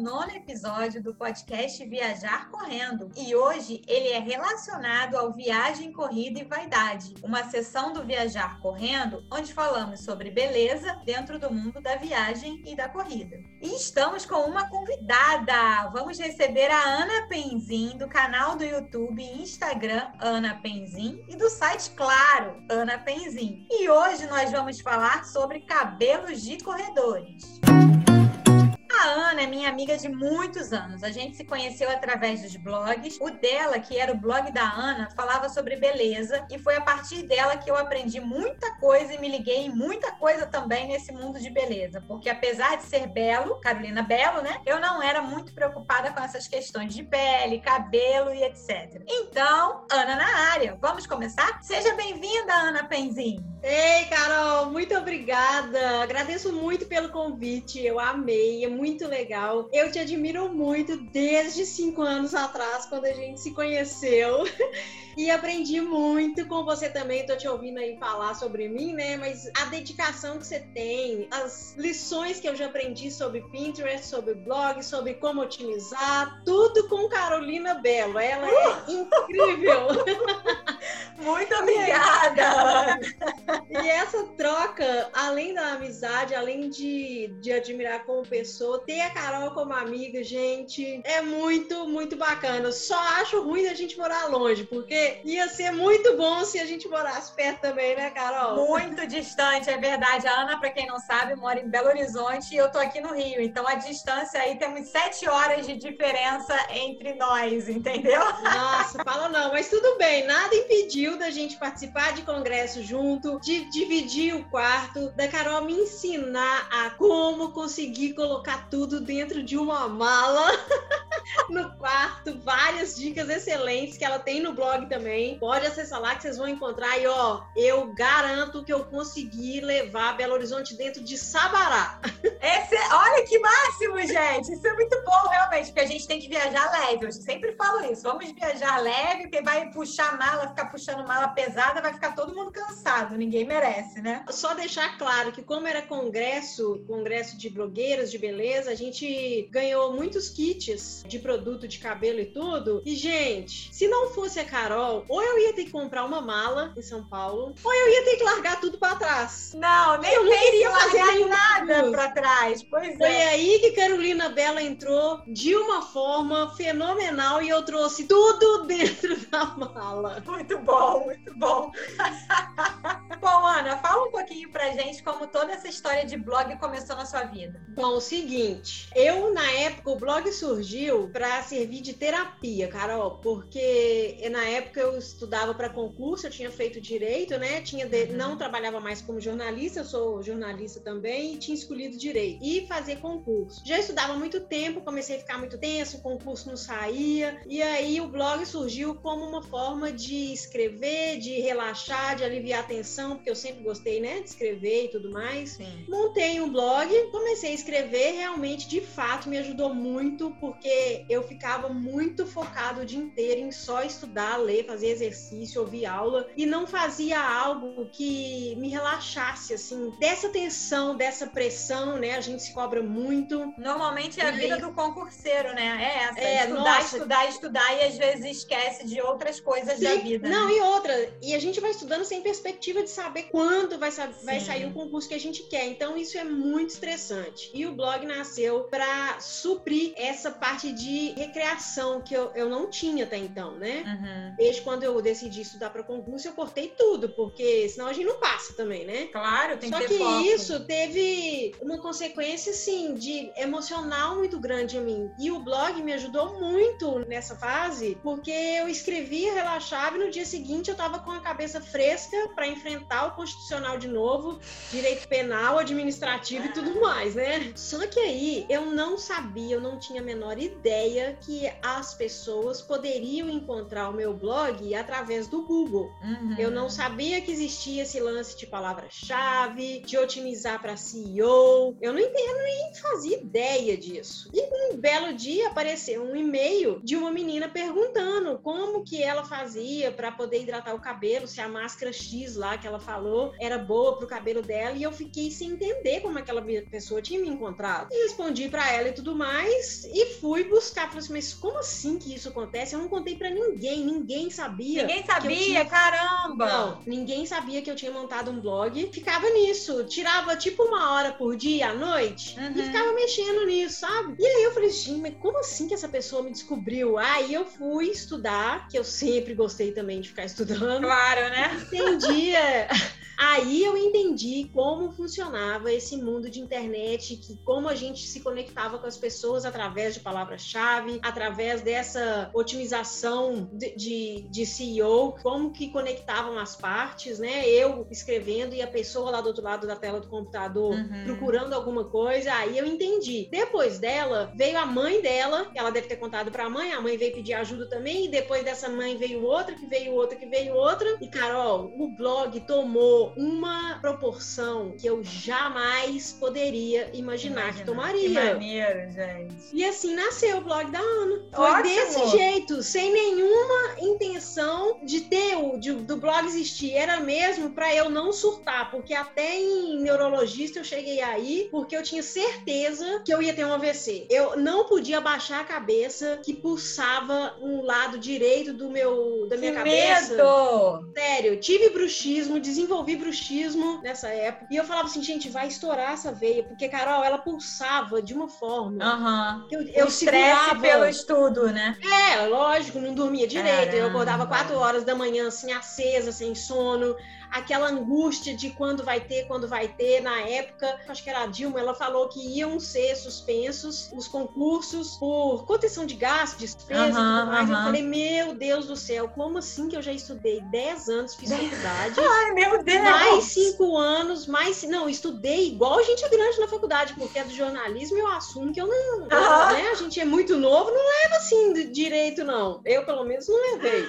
nono episódio do podcast Viajar Correndo. E hoje ele é relacionado ao Viagem, Corrida e Vaidade, uma sessão do Viajar Correndo onde falamos sobre beleza dentro do mundo da viagem e da corrida. E estamos com uma convidada. Vamos receber a Ana Penzin, do canal do YouTube e Instagram Ana Penzin e do site Claro, Ana Penzin. E hoje nós vamos falar sobre cabelos de corredores. A Ana é minha amiga de muitos anos. A gente se conheceu através dos blogs. O dela, que era o blog da Ana, falava sobre beleza e foi a partir dela que eu aprendi muita coisa e me liguei em muita coisa também nesse mundo de beleza. Porque apesar de ser belo, Carolina Belo, né? Eu não era muito preocupada com essas questões de pele, cabelo e etc. Então, Ana na área. Vamos começar? Seja bem-vinda, Ana Penzin. Ei, Carol, obrigada. Agradeço muito pelo convite. Eu amei, é muito legal. Eu te admiro muito desde cinco anos atrás, quando a gente se conheceu. E aprendi muito com você também. Tô te ouvindo aí falar sobre mim, né? Mas a dedicação que você tem, as lições que eu já aprendi sobre Pinterest, sobre blog, sobre como otimizar, tudo com Carolina Belo. Ela é uh! incrível. Muito obrigada! E essa troca, além da amizade, além de, de admirar como pessoa, ter a Carol como amiga, gente, é muito, muito bacana. Só acho ruim a gente morar longe, porque ia ser muito bom se a gente morasse perto também, né, Carol? Muito distante, é verdade. A Ana, para quem não sabe, mora em Belo Horizonte e eu tô aqui no Rio. Então a distância aí temos sete horas de diferença entre nós, entendeu? Nossa, fala não, mas tudo bem, nada impediu da gente participar de congresso junto, de dividir o quarto, da Carol me ensinar a como conseguir colocar tudo dentro de uma mala no quarto, várias dicas excelentes que ela tem no blog também. Pode acessar lá que vocês vão encontrar. E ó, eu garanto que eu consegui levar Belo Horizonte dentro de Sabará. Esse, é, olha que máximo, gente. Isso é muito bom, realmente, porque a gente tem que viajar leve. Eu sempre falo isso. Vamos viajar leve, porque vai puxar mala, ficar puxando mala pesada, vai ficar todo mundo cansado. Ninguém merece, né? Só deixar claro que, como era congresso, congresso de blogueiras de beleza, a gente ganhou muitos kits de produto de cabelo e tudo. E, gente, se não fosse a Carol, ou eu ia ter que comprar uma mala em São Paulo, ou eu ia ter que largar tudo para trás. Não, nem eu não queria fazer nada para trás. Pois Foi é. aí que Carolina Bela entrou de uma forma fenomenal e eu trouxe tudo dentro da mala. Muito bom, muito bom. bom, Ana, fala um pouquinho pra gente como toda essa história de blog começou na sua vida. Bom, o seguinte, eu na época o blog surgiu para servir de terapia, Carol, porque na época época eu estudava para concurso, eu tinha feito direito, né? Tinha de... Uhum. não trabalhava mais como jornalista, eu sou jornalista também e tinha escolhido direito e fazer concurso. Já estudava muito tempo, comecei a ficar muito tenso, o concurso não saía e aí o blog surgiu como uma forma de escrever, de relaxar, de aliviar a tensão, porque eu sempre gostei, né, de escrever e tudo mais. Sim. Montei um blog, comecei a escrever, realmente de fato me ajudou muito porque eu ficava muito focado o dia inteiro em só estudar, ler, fazer exercício, ouvir aula e não fazia algo que me relaxasse, assim, dessa tensão, dessa pressão, né? A gente se cobra muito. Normalmente é a vida do concurseiro, né? É essa. É, estudar, nossa. estudar, estudar e às vezes esquece de outras coisas Sim. da vida. Não, né? e outra. E a gente vai estudando sem perspectiva de saber quando vai, vai sair o concurso que a gente quer. Então isso é muito estressante. E o blog nasceu para suprir essa parte de recreação que eu, eu não tinha até então, né? Uhum desde quando eu decidi estudar para concurso, eu cortei tudo, porque senão a gente não passa também, né? Claro, tem Só que ter Só que isso teve uma consequência, assim, de emocional muito grande a mim. E o blog me ajudou muito nessa fase, porque eu escrevia, relaxava e no dia seguinte eu tava com a cabeça fresca para enfrentar o constitucional de novo, direito penal, administrativo e tudo mais, né? Só que aí eu não sabia, eu não tinha a menor ideia que as pessoas poderiam encontrar o meu blog blog através do Google. Uhum. Eu não sabia que existia esse lance de palavra-chave, de otimizar para CEO. Eu não entendo nem fazia ideia disso. E um belo dia apareceu um e-mail de uma menina perguntando como que ela fazia para poder hidratar o cabelo, se a máscara X lá que ela falou era boa pro cabelo dela e eu fiquei sem entender como aquela pessoa tinha me encontrado. E respondi para ela e tudo mais e fui buscar. Falei assim, mas como assim que isso acontece? Eu não contei para ninguém, ninguém sabia. Ninguém sabia, tinha... caramba! Não, ninguém sabia que eu tinha montado um blog. Ficava nisso, tirava tipo uma hora por dia à noite uhum. e ficava mexendo nisso, sabe? E aí eu falei, gente, mas como assim que essa pessoa me descobriu? Aí eu fui estudar, que eu sempre gostei também de ficar estudando. Claro, né? Entendia. Aí eu entendi como funcionava esse mundo de internet, que como a gente se conectava com as pessoas através de palavras-chave, através dessa otimização de, de, de, CEO, como que conectavam as partes, né? Eu escrevendo e a pessoa lá do outro lado da tela do computador uhum. procurando alguma coisa. Aí eu entendi. Depois dela, veio a mãe dela, ela deve ter contado para a mãe, a mãe veio pedir ajuda também, e depois dessa mãe veio outra, que veio outra, que veio outra. E Carol, o blog tomou uma proporção que eu jamais poderia imaginar Imagina, que tomaria. Que maneiro, gente. E assim nasceu o blog da Ana. Foi Ótimo. desse jeito, sem nenhuma intenção de ter o de, do blog existir. Era mesmo para eu não surtar, porque até em neurologista eu cheguei aí porque eu tinha certeza que eu ia ter um AVC. Eu não podia baixar a cabeça que pulsava um lado direito do meu da minha que cabeça. Medo! Sério, tive bruxismo, desenvolvi bruxismo nessa época. E eu falava assim, gente, vai estourar essa veia, porque Carol, ela pulsava de uma forma. Uhum. Eu, eu o pelo estudo, né? É, lógico, não dormia direito. Eu acordava quatro horas da manhã, assim, acesa, sem sono aquela angústia de quando vai ter, quando vai ter. Na época, acho que era a Dilma, ela falou que iam ser suspensos os concursos por contenção de gasto, despesa uhum, e tudo mais. Uhum. Eu falei, meu Deus do céu, como assim que eu já estudei 10 anos, fiz faculdade? Ai, meu Deus! Mais 5 anos, mais. Não, estudei igual gente grande na faculdade, porque é do jornalismo eu assumo que eu não. Uhum. Né? A gente é muito novo, não leva assim direito, não. Eu, pelo menos, não levei.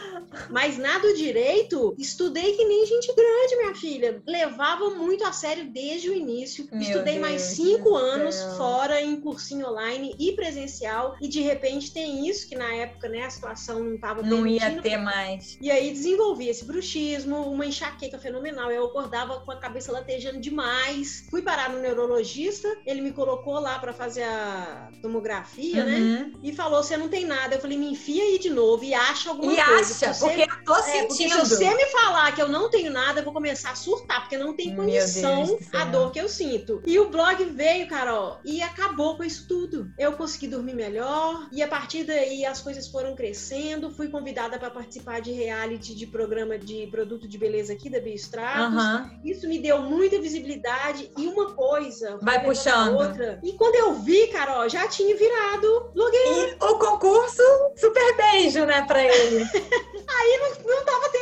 Mas nada do direito, estudei que nem gente grande grande, minha filha. Levava muito a sério desde o início. Meu Estudei Deus mais cinco anos céu. fora em cursinho online e presencial. E de repente tem isso, que na época, né, a situação não estava Não ia ter mais. E aí desenvolvi esse bruxismo, uma enxaqueca fenomenal. Eu acordava com a cabeça latejando demais. Fui parar no neurologista, ele me colocou lá para fazer a tomografia, né? uhum. né? E falou: você não tem nada. Eu falei, me enfia aí de novo e acha alguma e coisa. E acha, porque, eu tô é, sentindo. Porque se você me falar que eu não tenho nada, eu vou começar a surtar, porque não tem condição a dor que eu sinto. E o blog veio, Carol, e acabou com isso tudo. Eu consegui dormir melhor, e a partir daí as coisas foram crescendo. Fui convidada para participar de reality de programa de produto de beleza aqui da Biostratos. Uhum. Isso me deu muita visibilidade e uma coisa vai puxando. Outra. E quando eu vi, Carol, já tinha virado blogueira. E o concurso, super beijo, né, para ele. Aí não, não tava tendo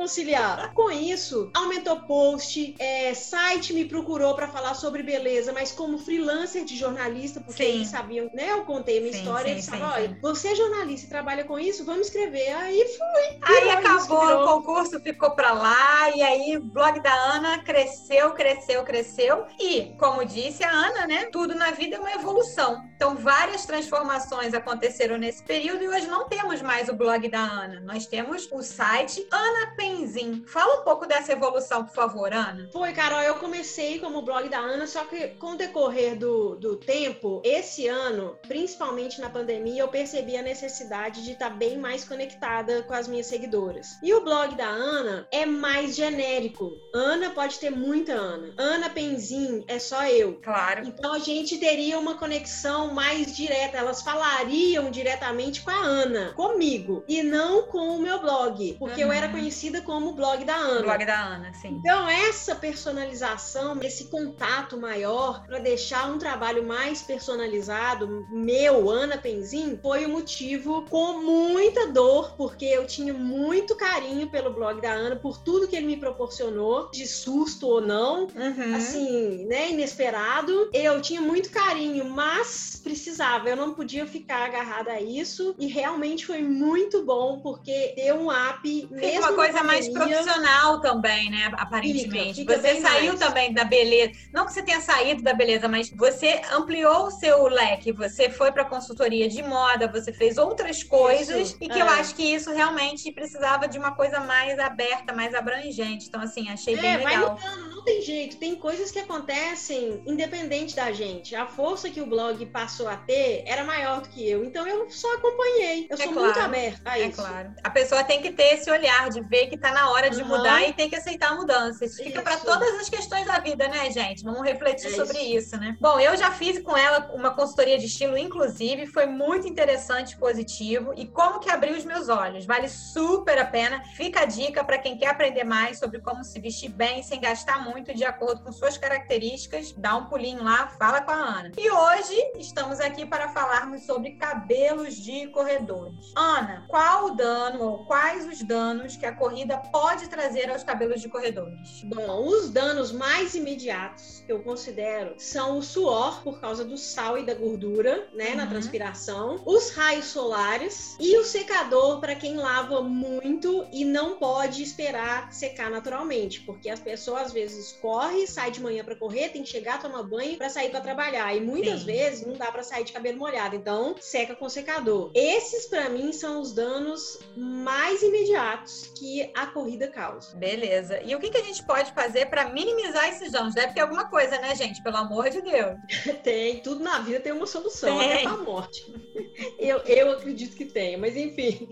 conciliar. Com isso, aumentou post, é, site me procurou para falar sobre beleza, mas como freelancer de jornalista, porque sim. eles sabiam, né? Eu contei a minha sim, história, sim, eles falaram, olha, você é jornalista e trabalha com isso, vamos escrever. Aí fui. Aí acabou, o concurso ficou para lá, e aí o blog da Ana cresceu, cresceu, cresceu. E, como disse a Ana, né? Tudo na vida é uma evolução. Então, várias transformações aconteceram nesse período e hoje não temos mais o blog da Ana. Nós temos o site Ana Penzin. Fala um pouco dessa evolução, por favor, Ana. Foi, Carol, eu comecei como blog da Ana, só que com o decorrer do, do tempo, esse ano, principalmente na pandemia, eu percebi a necessidade de estar bem mais conectada com as minhas seguidoras. E o blog da Ana é mais genérico. Ana pode ter muita Ana. Ana Penzin é só eu. Claro. Então a gente teria uma conexão mais direta, elas falariam diretamente com a Ana, comigo, e não com o meu blog, porque uhum. eu era uhum. Conhecida como blog da Ana. Blog da Ana, sim. Então, essa personalização, esse contato maior, para deixar um trabalho mais personalizado, meu, Ana Penzin, foi o motivo com muita dor, porque eu tinha muito carinho pelo blog da Ana, por tudo que ele me proporcionou, de susto ou não, uhum. assim, né, inesperado. Eu tinha muito carinho, mas precisava, eu não podia ficar agarrada a isso e realmente foi muito bom porque deu um up mesmo uma coisa mais profissional também, né? Aparentemente. Fica, fica você saiu mais. também da beleza. Não que você tenha saído da beleza, mas você ampliou o seu leque. Você foi para consultoria de moda, você fez outras coisas Isso, e que é. eu acho que isso realmente precisava de uma coisa mais aberta, mais abrangente. Então, assim, achei bem É, vai legal. mudando, não tem jeito. Tem coisas que acontecem independente da gente. A força que o blog passou a ter era maior do que eu. Então eu só acompanhei. Eu É sou claro, muito aberta a É isso. claro. A pessoa tem que ter esse olhar de ver que tá na hora de Aham. mudar e tem que aceitar a mudança. Isso fica para Isso. todas as questões da vida, né, gente? Vamos refletir É sobre isso. né? Bom, eu já fiz com ela uma consultoria de estilo, inclusive, foi muito interessante, positivo. E como que abriu os meus olhos? Vale super a pena. Fica a dica para quem quer aprender mais sobre como se vestir bem sem gastar muito de acordo com suas características. Dá um pulinho lá, fala com a Ana. E hoje estamos aqui para falarmos sobre cabelos de corredores. Ana, qual o dano ou quais os danos que a corrida pode trazer aos cabelos de corredores? Bom, os danos mais imediatos que eu considero são o suor por causa do sal e da gordura, né, na Uhum. transpiração, os raios solares e o secador para quem lava muito e não pode esperar secar naturalmente, porque as pessoas às vezes correm, sai de manhã para correr, tem que chegar, tomar banho para sair para trabalhar e muitas Sim. vezes não dá para sair de cabelo molhado, então seca com secador. Esses para mim são os danos mais imediatos que a corrida causa. Beleza. E o que, que a gente pode fazer para minimizar esses danos? Deve ter alguma coisa, né, gente? Pelo amor de Deus. Tem, tudo na vida tem uma solução, Tem. até pra morte. Eu, eu acredito que tem, mas enfim.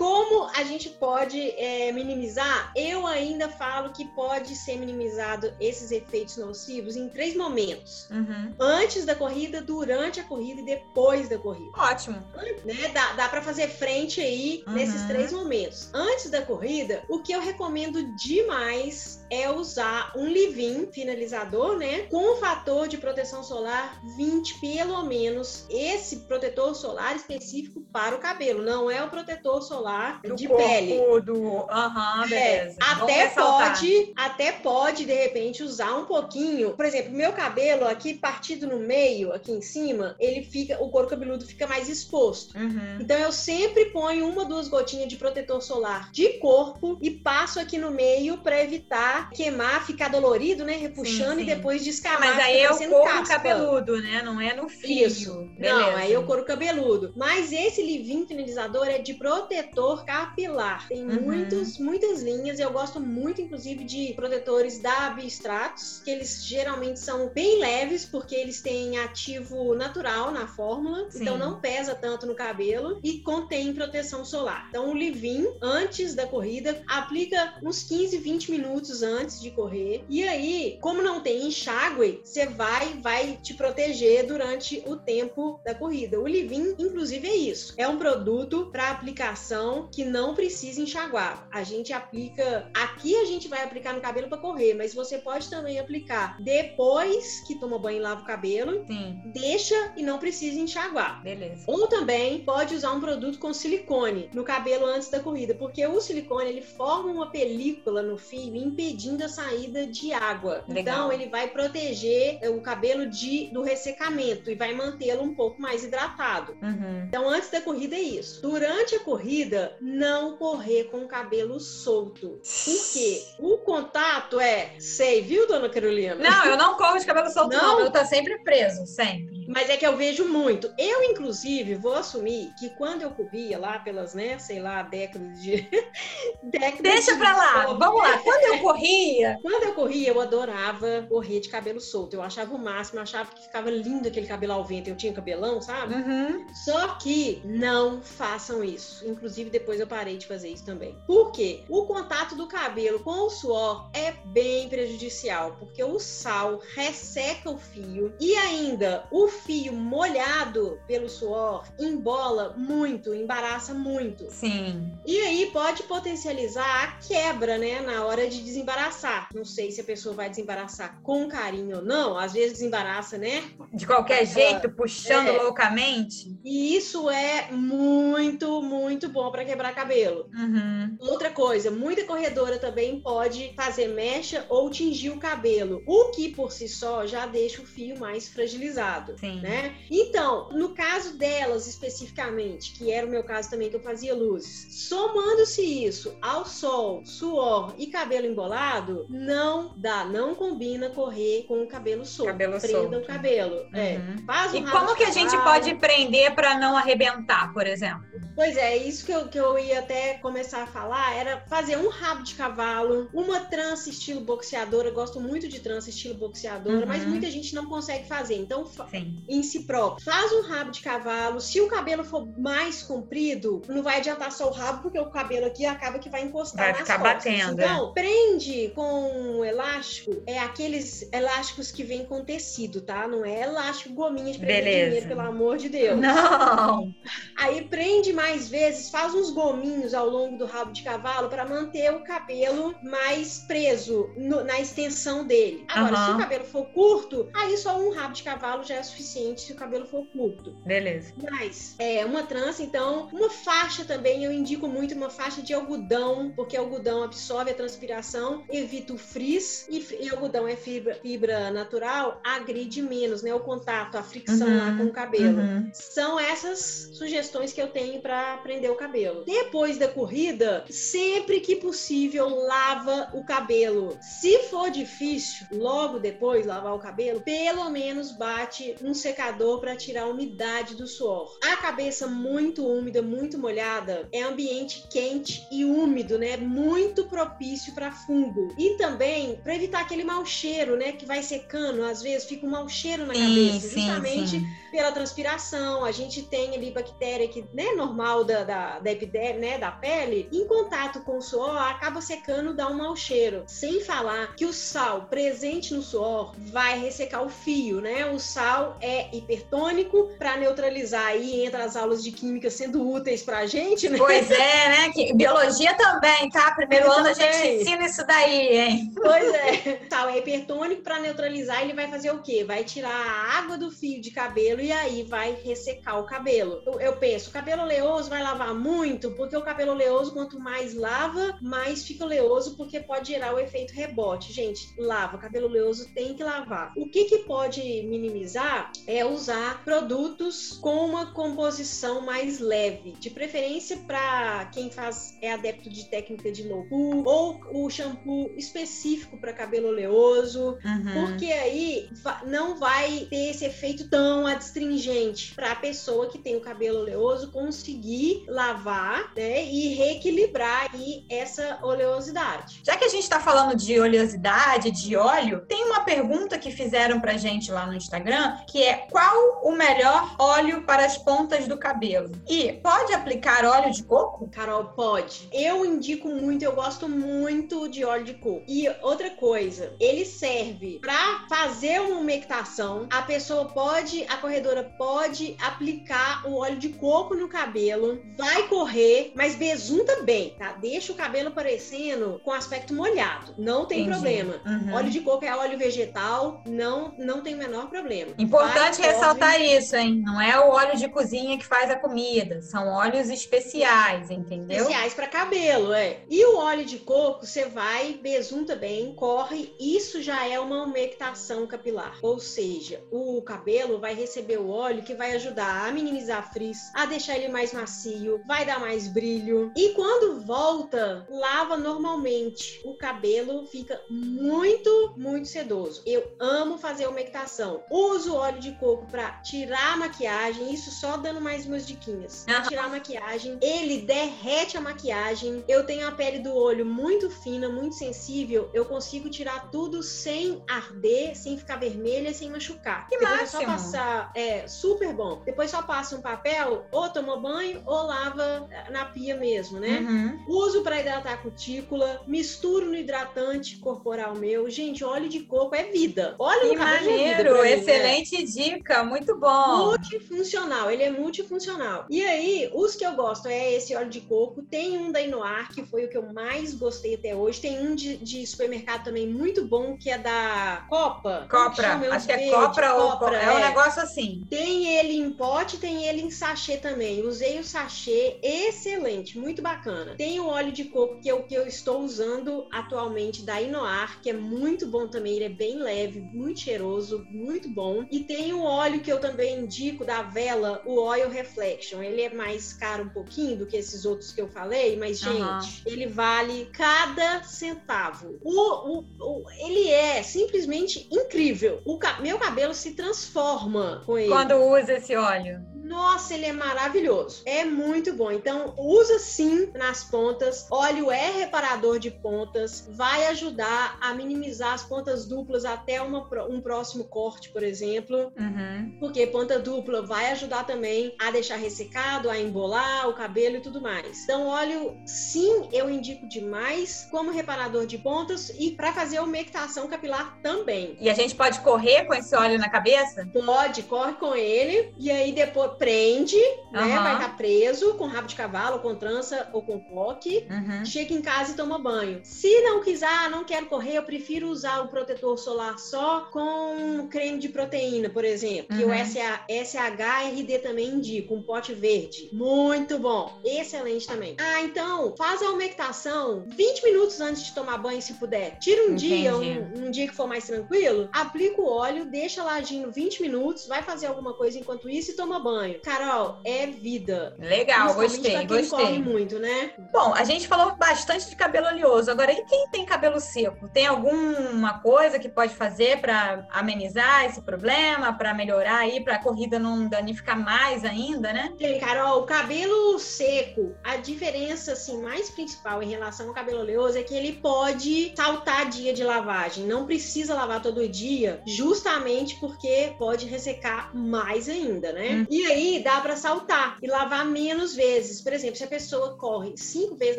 Como a gente pode é, minimizar? Eu ainda falo que pode ser minimizado esses efeitos nocivos em três momentos: Uhum. antes da corrida, durante a corrida e depois da corrida. Ótimo. Né? Dá, dá para fazer frente aí Uhum. nesses três momentos. Antes da corrida, o que eu recomendo demais é usar um leave-in finalizador, né? Com um fator de proteção solar 20, pelo menos. Esse protetor solar específico para o cabelo, não é o protetor solar Do de corpo, pele. Do... Aham, É, beleza. Vamos até pode, até pode de repente usar um pouquinho. Por exemplo, meu cabelo aqui partido no meio, aqui em cima, ele fica, o couro cabeludo fica mais exposto. Uhum. Então eu sempre ponho uma, duas gotinhas de protetor solar de corpo e passo aqui no meio para evitar queimar, ficar dolorido, né? Repuxando Sim, e sim. depois Ah, descamar. mas fica aí é o couro caspa. cabeludo, né? Não é no fio. Isso. Beleza. Não, aí é o couro cabeludo. Mas esse leave-in finalizador é de protetor capilar. Tem Uhum. muitos, muitas linhas. Eu gosto muito, inclusive, de protetores da Bistratos, que eles geralmente são bem leves, porque eles têm ativo natural na fórmula. Sim. Então não pesa tanto no cabelo e contém proteção solar. Então o leave-in, antes da corrida, aplica uns 15, 20 minutos antes de correr. E aí, como não tem enxágue, você vai vai te proteger durante o tempo da corrida. O leave-in, inclusive, é isso. É um produto para aplicação que não precisa enxaguar. A gente aplica aqui a gente vai aplicar no cabelo para correr, mas você pode também aplicar depois que toma banho e lava o cabelo. Sim, Deixa e não precisa enxaguar. beleza. Ou também pode usar um produto com silicone no cabelo antes da corrida, porque o silicone ele forma uma película no fio impedindo a saída de água. Legal. Então ele vai proteger o cabelo de, do ressecamento e vai mantê-lo um pouco mais hidratado. Uhum. Então antes da corrida é isso. Durante a corrida, não correr com o cabelo solto. Por quê? O contato é, sei, viu, dona Carolina? Não, eu não corro de cabelo solto, não. Não? Eu tô sempre preso, sempre. Mas é que eu vejo muito. Eu, inclusive, vou assumir que quando eu corria lá pelas, né, sei lá, décadas de. décadas Deixa de pra lá. Vamos lá. Quando eu corria, Quando eu corria, eu adorava correr de cabelo solto. Eu achava o máximo, eu achava que ficava lindo aquele cabelo ao vento. Eu tinha cabelão, sabe? uhum. Só que não façam isso. Inclusive, depois eu parei de fazer isso também. Por quê? O contato do cabelo com o suor é bem prejudicial, porque o sal resseca o fio e ainda o fio molhado pelo suor embola muito, embaraça muito. sim. E aí pode potencializar a quebra, né, na hora de desembaraçar. Não sei se a pessoa vai desembaraçar com carinho ou não. Às vezes desembaraça, né? De qualquer jeito, puxando É. loucamente. E isso é muito, muito bom para quebrar cabelo. Uhum. Outra coisa, muita corredora também pode fazer mecha ou tingir o cabelo, o que por si só já deixa o fio mais fragilizado. Sim. Né? Então, no caso delas especificamente, que era o meu caso também, que eu fazia luzes, somando-se isso ao sol, suor e cabelo embolado, não dá, não combina correr com o cabelo solto. Cabelo Prenda solto. o cabelo. É. Uhum. É. Faz um e como que a gente pode prender para não arrebentar, por exemplo? Pois é, isso que eu, que eu ia até começar a falar era fazer um rabo de cavalo, uma trança estilo boxeadora. Eu gosto muito de trança estilo boxeadora, uhum. mas muita gente não consegue fazer. Então, Sim. Em si próprio, faz um rabo de cavalo. Se o cabelo for mais comprido, não vai adiantar só o rabo, porque o cabelo aqui acaba que vai encostar vai nas ficar costas. batendo. Então, é. prende com um elástico, é aqueles elásticos que vem com tecido, tá? Não é elástico gominha de prender Beleza. dinheiro, pelo amor de Deus. Não! Aí prende mais vezes, faz uns gominhos ao longo do rabo de cavalo para manter o cabelo mais preso no, na extensão dele. Agora, uhum. se o cabelo for curto, aí só um rabo de cavalo já é suficiente se o cabelo for curto. Beleza. Mas, é, uma trança, então, uma faixa também, eu indico muito uma faixa de algodão, porque algodão absorve a transpiração, evita o frizz, e, e algodão é fibra, fibra natural, agride menos, né? O contato, a fricção uhum. lá com o cabelo. Uhum. São essas sugestões que eu tenho para prender o cabelo. Depois da corrida, sempre que possível, lava o cabelo. Se for difícil, logo depois lavar o cabelo, pelo menos bate um secador para tirar a umidade do suor. A cabeça muito úmida, muito molhada, é ambiente quente e úmido, né? Muito propício para fungo. E também para evitar aquele mau cheiro, né, que vai secando, às vezes fica um mau cheiro na sim, cabeça, sim, justamente sim. pela transpiração. A gente tem ali bactéria que, né, normal da, da, da epiderme, né, da pele, em contato com o suor, acaba secando, dá um mau cheiro. Sem falar que o sal presente no suor vai ressecar o fio, né? O sal é hipertônico para neutralizar aí entre as aulas de química sendo úteis pra gente, né? Pois é, né? Que biologia também, tá? Primeiro Eu ano também. a gente ensina isso daí, hein? Pois é. Sal é hipertônico para neutralizar, ele vai fazer o quê? Vai tirar a água do fio de cabelo e aí vai ressecar o cabelo. Eu, eu penso, o cabelo oleoso vai lavar muito, porque o cabelo oleoso, quanto mais lava, mais fica oleoso, porque pode gerar o efeito rebote. Gente, lava, cabelo oleoso tem que lavar. O que, que pode minimizar é usar produtos com uma composição mais leve, de preferência para quem faz é adepto de técnica de low pool, ou o shampoo específico para cabelo oleoso, uhum. porque aí não vai ter esse efeito tão adstringente para a pessoa que tem o cabelo oleoso conseguir lavar, né, e reequilibrar aí essa oleosidade. Já que a gente está falando de oleosidade, de óleo, tem uma pergunta que fizeram pra gente lá no Instagram, que é qual o melhor óleo para as pontas do cabelo? E pode aplicar óleo de coco? Carol, pode. Eu indico muito, eu gosto muito de óleo de coco. E outra coisa, ele serve para fazer uma umectação. A pessoa pode, a corredora pode aplicar o óleo de coco no cabelo, vai correr, mas besunta bem, tá? Deixa o cabelo parecendo com aspecto molhado. Não tem Entendi. problema. Uhum. Óleo de coco é óleo vegetal, não, não tem o menor problema. Importante vai, ressaltar isso, hein? Não é o óleo de cozinha que faz a comida, são óleos especiais, entendeu? Especiais para cabelo, é. E o óleo de coco, você vai, besunta bem, corre, isso já é uma umectação capilar. Ou seja, o cabelo vai receber o óleo que vai ajudar a minimizar frizz, a deixar ele mais macio, vai dar mais brilho. E quando volta, lava normalmente. O cabelo fica muito, muito sedoso. Eu amo fazer umectação. Uso óleo de coco para tirar a maquiagem, isso só dando mais umas diquinhas. Pra tirar a maquiagem, ele derrete a maquiagem. Eu tenho a pele do olho muito fina, muito sensível. Eu consigo tirar tudo sem arder, sem ficar vermelha, sem machucar. Que Depois máximo. é só passar, é super bom. Depois só passa um papel, ou toma banho, ou lava na pia mesmo, né? Uhum. Uso para hidratar a cutícula, misturo no hidratante corporal meu. Gente, óleo de coco é vida. Óleo que no cabelo maneiro, é vida. Mim, excelente né? dica, muito bom. Multifuncional, ele é multifuncional. E aí, os que eu gosto é esse óleo de coco. Tem um da Inoar, que foi o que eu mais gostei até hoje. Tem um de, de supermercado também muito bom, que é da Copa. Copra, acho que é Copra ou Copra. É, é um negócio assim. Tem ele em pote, tem ele em sachê também. Usei o sachê, excelente, muito bacana. Tem o óleo de coco, que é o que eu estou usando atualmente da Inoar, que é muito bom também. Ele é bem leve, muito cheiroso, muito bom. E tem o óleo que eu também indico da vela, o Oil Reflection. Ele é mais caro um pouquinho do que esses outros que eu falei, mas, gente, uhum. ele vale cada centavo. O, o, o, ele é simplesmente incrível. O meu cabelo se transforma com ele. Quando usa esse óleo. Nossa, ele é maravilhoso. É muito bom. Então, usa sim nas pontas. Óleo é reparador de pontas. Vai ajudar a minimizar as pontas duplas até uma, um próximo corte, por exemplo. Uhum. Porque ponta dupla vai ajudar também a deixar ressecado, a embolar o cabelo e tudo mais. Então, óleo, sim, eu indico demais como reparador de pontas e para fazer umectação capilar também. E a gente pode correr com esse óleo na cabeça? Pode, corre com ele. E aí depois prende, uhum. né? Vai estar preso com rabo de cavalo, com trança ou com coque. Uhum. Chega em casa e toma banho. Se não quiser, ah, não quero correr, eu prefiro usar o protetor solar só com creme de proteína, por exemplo. Uhum. Que o SHRD também indica, um pote verde. Muito bom. Excelente também. Ah, então, faz a umectação 20 minutos antes de tomar banho, se puder. Tira um Entendi. dia, um, um dia que for mais tranquilo, aplica o óleo, deixa lá agindo 20 minutos, vai fazer alguma coisa enquanto isso e toma banho. Carol, é vida. Legal, gostei, gostei. corre muito, né? Bom, a gente falou bastante de cabelo oleoso. Agora, e quem tem cabelo seco? Tem alguma coisa que pode fazer para amenizar esse problema, para melhorar aí, para a corrida não danificar mais ainda, né? Tem, Carol, o cabelo seco, a diferença assim mais principal em relação ao cabelo oleoso é que ele pode saltar dia de lavagem, não precisa lavar todo dia, justamente porque pode ressecar mais ainda, né? Hum. E aí dá para saltar e lavar menos vezes. Por exemplo, se a pessoa corre cinco vezes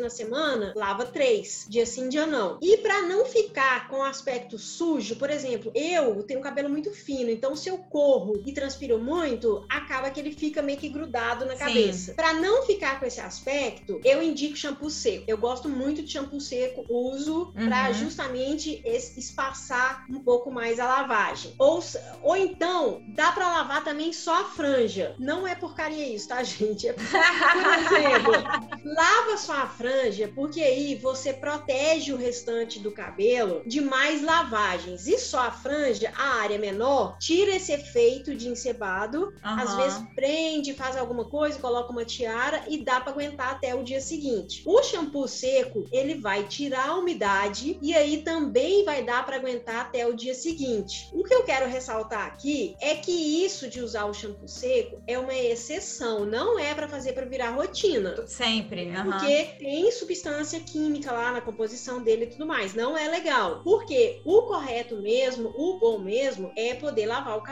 na semana, lava três, dia sim, dia não. E para não ficar com aspecto sujo, por exemplo, eu tenho cabelo muito fino, então se eu corro e transpiro muito, acaba que ele fica meio que grudado na cabeça. Para não ficar com esse aspecto, eu indico shampoo seco. Eu gosto muito de shampoo seco, uso uhum. para justamente espaçar um pouco mais a lavagem. Ou, ou então, dá para lavar também só a franja. Não é porcaria isso, tá, gente? É, por exemplo, lava sua franja, porque aí você protege o restante do cabelo de mais lavagens. E só a franja, a área menor, tira esse efeito de encebado. Uhum. Às vezes prende, faz alguma coisa, coloca uma tiara e dá para aguentar até o dia seguinte. O shampoo seco, ele vai tirar a umidade e aí também vai dar para aguentar até o dia seguinte. O que eu quero ressaltar aqui é que isso de usar o shampoo seco é uma exceção, não é para fazer para virar rotina. Sempre. Uhum. Porque tem substância química lá na composição dele e tudo mais. Não é legal. Porque o correto mesmo, o bom mesmo, é poder lavar o cabelo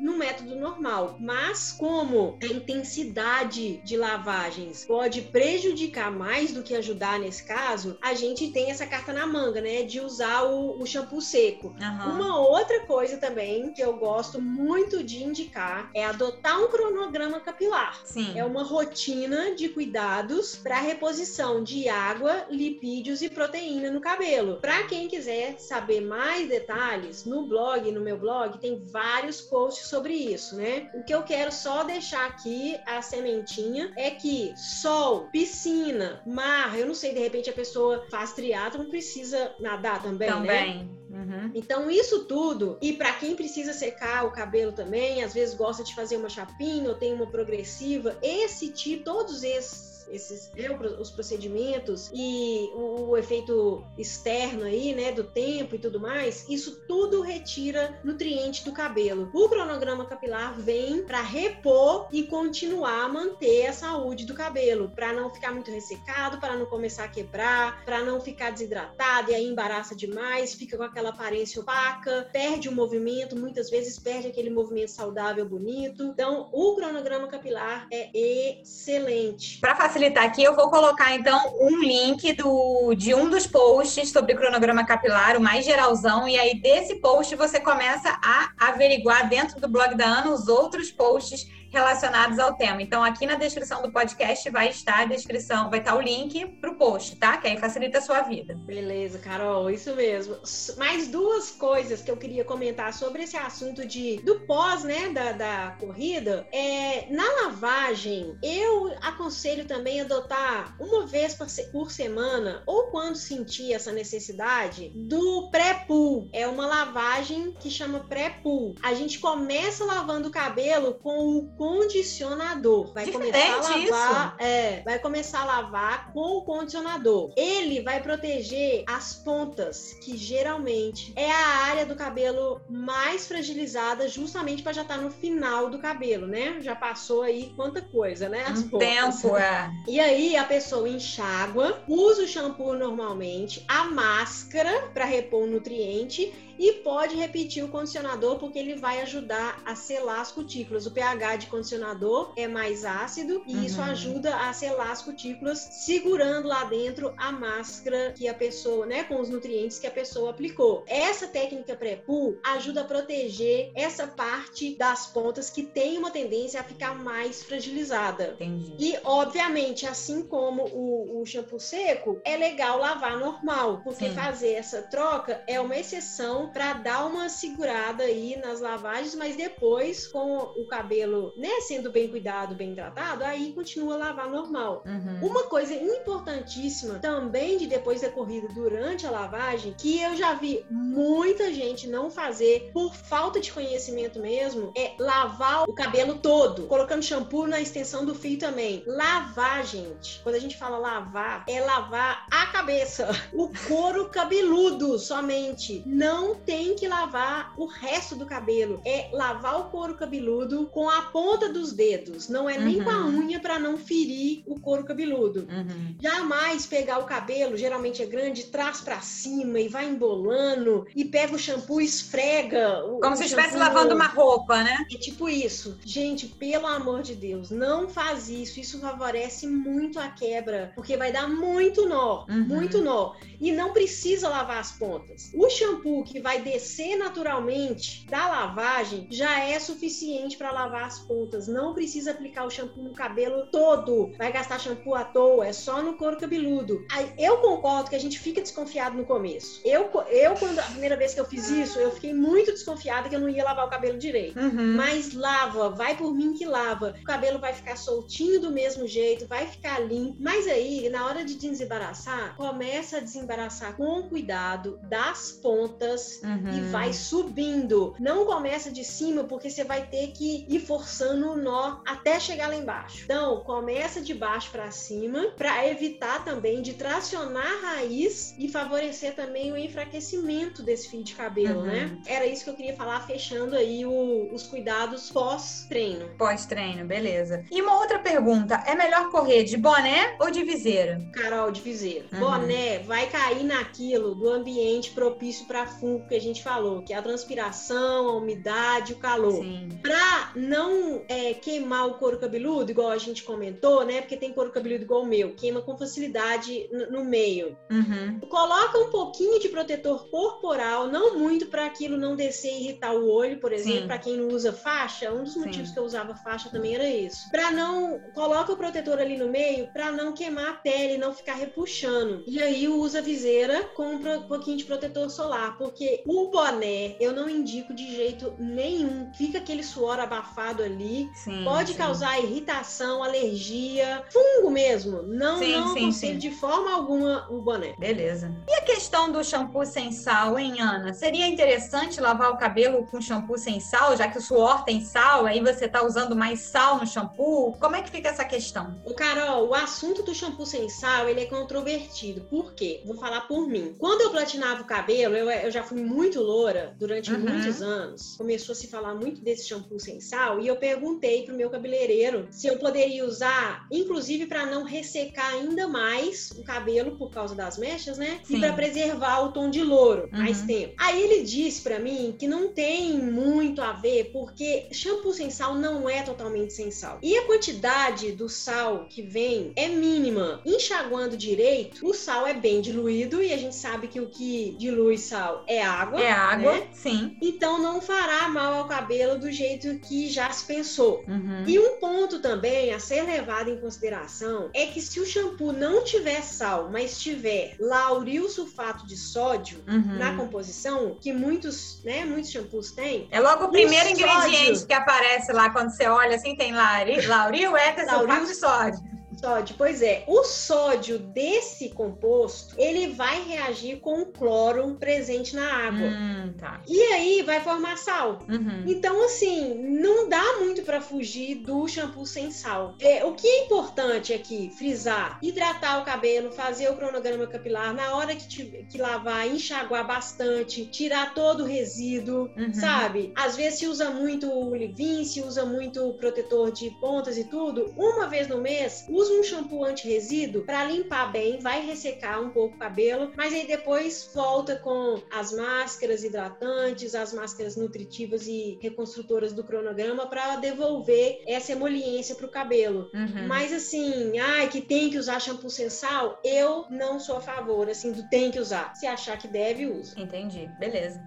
no método normal. Mas como a intensidade de lavagens pode prejudicar mais do que ajudar nesse caso, a gente tem essa carta na manga, né? De usar o, o shampoo seco. Uhum. Uma outra coisa também que eu gosto muito de indicar é adotar um cronograma capilar. Sim. É uma rotina de cuidados para reposição de água, lipídios e proteína no cabelo. Para quem quiser saber mais detalhes, no blog, no meu blog, tem vários posts sobre isso, né? O que eu quero só deixar aqui a sementinha é que sol, piscina, mar, eu não sei, de repente a pessoa faz triatlo, não precisa nadar também, também. né? Também. Uhum. Então, isso tudo, e para quem precisa secar o cabelo também, às vezes gosta de fazer uma chapinha ou tem uma progressiva, esse tipo, todos esses esses os procedimentos e o, o, efeito externo aí, né, do tempo e tudo mais, isso tudo retira nutriente do cabelo. O cronograma capilar vem para repor e continuar a manter a saúde do cabelo, para não ficar muito ressecado, para não começar a quebrar, para não ficar desidratado e aí embaraça demais, fica com aquela aparência opaca, perde o movimento, muitas vezes perde aquele movimento saudável, bonito. Então, o cronograma capilar é excelente. Para facilitar aqui, eu vou colocar então um link do, de um dos posts sobre cronograma capilar, o mais geralzão, e aí desse post você começa a averiguar dentro do blog da Ana os outros posts relacionados ao tema. Então, aqui na descrição do podcast vai estar a descrição, vai estar o link pro post, tá? Que aí facilita a sua vida. Beleza, Carol, isso mesmo. Mais duas coisas que eu queria comentar sobre esse assunto de do pós, né, da, da corrida. É, na lavagem, eu aconselho também adotar uma vez por semana, ou quando sentir essa necessidade, do pré-pool. É uma lavagem que chama pré-pool. A gente começa lavando o cabelo com o condicionador. Vai Diferente começar a lavar, isso. é, vai começar a lavar com o condicionador. Ele vai proteger as pontas, que geralmente é a área do cabelo mais fragilizada, justamente para já estar tá no final do cabelo, né? Já passou aí quanta coisa, né? As um pontas. tempo, é. E aí a pessoa enxágua, usa o shampoo normalmente, a máscara para repor o nutriente e pode repetir o condicionador porque ele vai ajudar a selar as cutículas. O pH de condicionador é mais ácido e uhum. isso ajuda a selar as cutículas, segurando lá dentro a máscara que a pessoa, né, com os nutrientes que a pessoa aplicou. Essa técnica pré-pool ajuda a proteger essa parte das pontas que tem uma tendência a ficar mais fragilizada. Entendi. E, obviamente, assim como o, o shampoo seco, é legal lavar normal, porque Sim. fazer essa troca é uma exceção para dar uma segurada aí nas lavagens, mas depois, com o cabelo, né, sendo bem cuidado, bem tratado, aí continua a lavar normal. Uhum. Uma coisa importantíssima também de depois da corrida, durante a lavagem, que eu já vi muita gente não fazer por falta de conhecimento mesmo, é lavar o cabelo todo, colocando shampoo na extensão do fio também. Lavar, gente. Quando a gente fala lavar, é lavar a cabeça, o couro cabeludo somente. Não tem que lavar o resto do cabelo. É lavar o couro cabeludo com a ponta dos dedos. Não é uhum. nem com a uhum. unha para não ferir o couro cabeludo. Uhum. Jamais pegar o cabelo, geralmente é grande, traz para cima e vai embolando e pega o shampoo e esfrega. O, Como o se estivesse lavando uma roupa, né? É tipo isso. Gente, pelo amor de Deus, não faz isso. Isso favorece muito a quebra, porque vai dar muito nó, uhum. muito nó. E não precisa lavar as pontas. O shampoo que vai descer naturalmente da lavagem já é suficiente para lavar as pontas. Não precisa aplicar o shampoo no cabelo todo. Vai gastar shampoo à toa, é só no couro cabeludo. Aí, eu concordo que a gente fica desconfiado no começo. Eu, eu, quando a primeira vez que eu fiz isso, eu fiquei muito desconfiada que eu não ia lavar o cabelo direito. Uhum. Mas lava, vai por mim que lava. O cabelo vai ficar soltinho do mesmo jeito, vai ficar limpo. Mas aí, na hora de desembaraçar, começa a desembaraçar com cuidado das pontas uhum. e vai subindo. Não começa de cima, porque você vai ter que ir forçando o nó até chegar lá embaixo. Então, começa de baixo para cima, para evitar também de tracionar a raiz e favorecer também o enfraquecimento desse fio de cabelo, uhum. né? Era isso que eu queria falar, fechando aí o, os cuidados pós-treino. Pós-treino, beleza. E uma outra pergunta: é melhor correr de boné ou de viseira? Carol, de viseira. Uhum. Boné vai cair naquilo do ambiente propício para fungo que a gente falou, que é a transpiração, a umidade, o calor. Para não é, queimar o couro cabeludo, igual a gente comentou, né? Porque tem couro cabeludo igual o meu, queima com facilidade no, meio. Uhum. Coloca um pouquinho de protetor corporal, não muito para aquilo não descer e irritar o olho, por exemplo, para quem não usa faixa. Um dos motivos Sim. que eu usava faixa também era isso. Para não coloca o protetor ali no meio para não queimar a pele, não ficar repuxando. E aí usa viseira com um pouquinho de protetor solar, porque o boné eu não indico de jeito nenhum. Fica aquele suor abafado ali. Sim, pode sim. causar irritação, alergia, fungo mesmo. Não, sim, não sim, sim. de forma alguma o boné. Beleza. E a questão do shampoo sem sal, hein, Ana? Seria interessante lavar o cabelo com shampoo sem sal, já que o suor tem sal, aí você tá usando mais sal no shampoo? Como é que fica essa questão? O Carol, o assunto do shampoo sem sal, ele é controvertido. Por quê? Vou falar por mim. Quando eu platinava o cabelo, eu, eu já fui muito loura durante uhum. muitos anos. Começou a se falar muito desse shampoo sem sal e eu perguntei pro meu cabeleireiro se eu poderia usar, inclusive para não ressecar ainda mais o cabelo por causa das mechas, né? Sim. E para preservar o tom de louro uhum. mais tempo. Aí ele disse para mim que não tem muito a ver porque shampoo sem sal não é totalmente sem sal. E a quantidade do sal que vem é mínima. Enxaguando direito, o sal é bem diluído e a gente sabe que o que dilui sal é água. É água, né? sim. Então não fará mal ao cabelo do jeito que já se pensou. Uhum. E um ponto também a ser levado em consideração é que se o shampoo não tiver sal, mas tiver lauril sulfato de sódio uhum. na composição, que muitos, né, muitos shampoos têm. É logo o primeiro ingrediente que aparece lá quando você olha assim, tem lauril, é sulfato de sódio sódio. Pois é, o sódio desse composto, ele vai reagir com o cloro presente na água. Hum, tá. E aí vai formar sal. Uhum. Então, assim, não dá muito para fugir do shampoo sem sal. É, o que é importante aqui, frisar, hidratar o cabelo, fazer o cronograma capilar, na hora que, te, que lavar, enxaguar bastante, tirar todo o resíduo, uhum. sabe? Às vezes se usa muito o leave-in, se usa muito protetor de pontas e tudo. Uma vez no mês, usa um shampoo anti-resíduo para limpar bem, vai ressecar um pouco o cabelo, mas aí depois volta com as máscaras hidratantes, as máscaras nutritivas e reconstrutoras do cronograma para devolver essa emoliência para o cabelo. Uhum. Mas assim, ai, que tem que usar shampoo sem sal, eu não sou a favor, assim, do tem que usar. Se achar que deve, usa. Entendi. Beleza.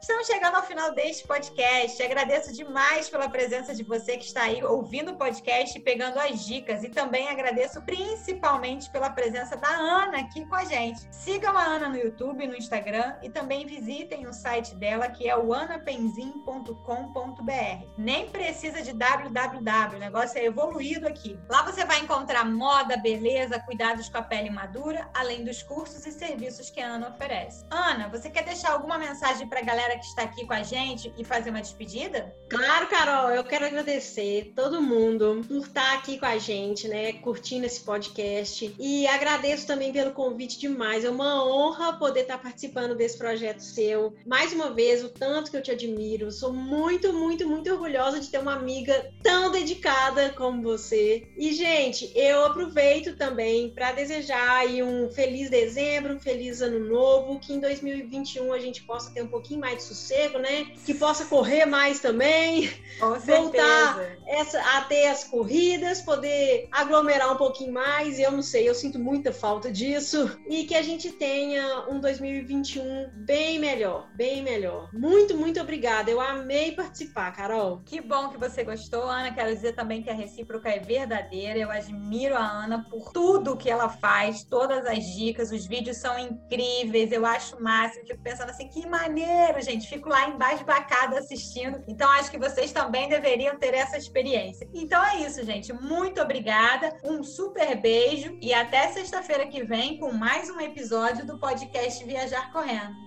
Estamos chegando ao final deste podcast. Agradeço demais pela presença de você que está aí ouvindo o podcast e pegando as dicas. E também agradeço principalmente pela presença da Ana aqui com a gente. Sigam a Ana no YouTube, no Instagram e também visitem o site dela que é o anapenzin.com.br. Nem precisa de www, o negócio é evoluído aqui. Lá você vai encontrar moda, beleza, cuidados com a pele madura, além dos cursos e serviços que a Ana oferece. Ana, você quer deixar alguma mensagem para a galera que está aqui com a gente e fazer uma despedida? Claro, Carol, eu quero agradecer todo mundo por estar aqui com a gente, né, curtindo esse podcast e agradeço também pelo convite demais. É uma honra poder estar participando desse projeto seu. Mais uma vez, o tanto que eu te admiro. Sou muito, muito, muito orgulhosa de ter uma amiga tão dedicada como você. E, gente, eu aproveito também para desejar aí um feliz dezembro, um feliz ano novo, que em 2021 a gente possa ter um pouquinho mais de sossego, né? Que possa correr mais também, Com voltar essa, a ter as corridas, poder aglomerar um pouquinho mais. Eu não sei, eu sinto muita falta disso. E que a gente tenha um 2021 bem melhor, bem melhor. Muito, muito obrigada. Eu amei participar, Carol. Que bom que você gostou, Ana. Quero dizer também que a recíproca é verdadeira. Eu admiro a Ana por tudo que ela faz, todas as dicas, os vídeos são incríveis. Eu acho máximo. Fico pensando assim, que maneiro, gente. Fico lá embaixo bacada assistindo. Então, acho que vocês também deveriam ter essa experiência. Então é isso, gente. Muito obrigada. Um super beijo e até sexta-feira que vem com mais um episódio do podcast Viajar Correndo.